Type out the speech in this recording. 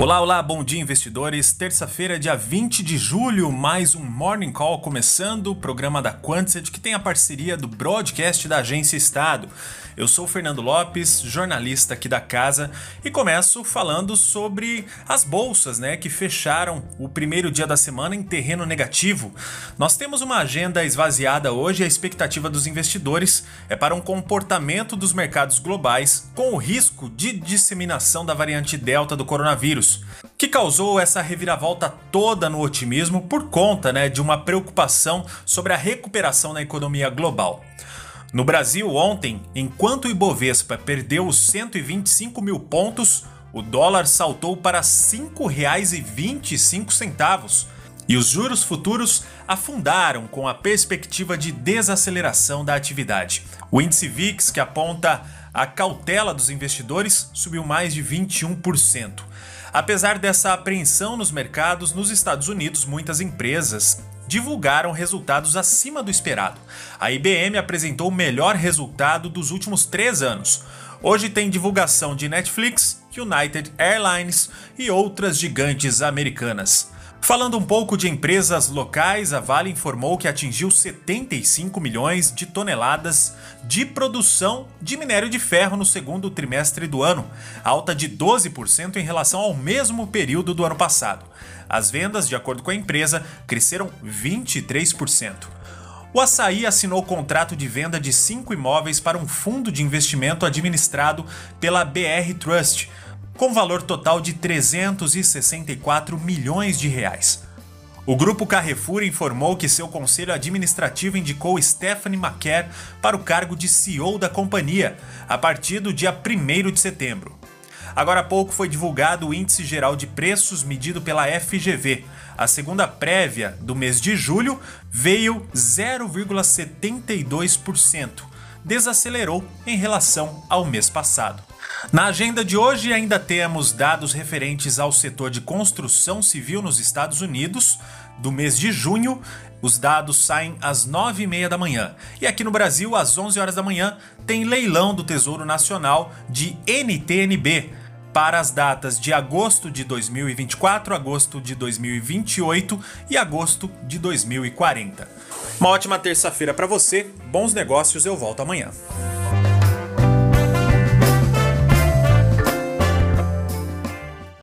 Olá, olá, bom dia investidores. Terça-feira, dia 20 de julho, mais um Morning Call começando, o programa da Quantset que tem a parceria do broadcast da Agência Estado. Eu sou Fernando Lopes, jornalista aqui da casa, e começo falando sobre as bolsas, né, que fecharam o primeiro dia da semana em terreno negativo. Nós temos uma agenda esvaziada hoje e a expectativa dos investidores é para um comportamento dos mercados globais com o risco de disseminação da variante Delta do coronavírus, que causou essa reviravolta toda no otimismo por conta, né, de uma preocupação sobre a recuperação na economia global. No Brasil, ontem, enquanto o Ibovespa perdeu os 125 mil pontos, o dólar saltou para R$ 5,25 e os juros futuros afundaram com a perspectiva de desaceleração da atividade. O índice VIX, que aponta a cautela dos investidores, subiu mais de 21%. Apesar dessa apreensão nos mercados, nos Estados Unidos, muitas empresas divulgaram resultados acima do esperado. A IBM apresentou o melhor resultado dos últimos três anos. Hoje tem divulgação de Netflix, United Airlines e outras gigantes americanas. Falando um pouco de empresas locais, a Vale informou que atingiu 75 milhões de toneladas de produção de minério de ferro no segundo trimestre do ano, alta de 12% em relação ao mesmo período do ano passado. As vendas, de acordo com a empresa, cresceram 23%. O Açaí assinou contrato de venda de cinco imóveis para um fundo de investimento administrado pela BR Trust, com valor total de 364 milhões de reais. O grupo Carrefour informou que seu conselho administrativo indicou Stephanie Maquer para o cargo de CEO da companhia a partir do dia 1 de setembro. Agora há pouco foi divulgado o Índice Geral de Preços medido pela FGV. A segunda prévia do mês de julho veio 0,72%, desacelerou em relação ao mês passado. Na agenda de hoje ainda temos dados referentes ao setor de construção civil nos Estados Unidos do mês de junho. Os dados saem às 9h30 da manhã. E aqui no Brasil, às 11 horas da manhã, tem leilão do Tesouro Nacional de NTNB, para as datas de agosto de 2024, agosto de 2028 e agosto de 2040. Uma ótima terça-feira para você, bons negócios, eu volto amanhã.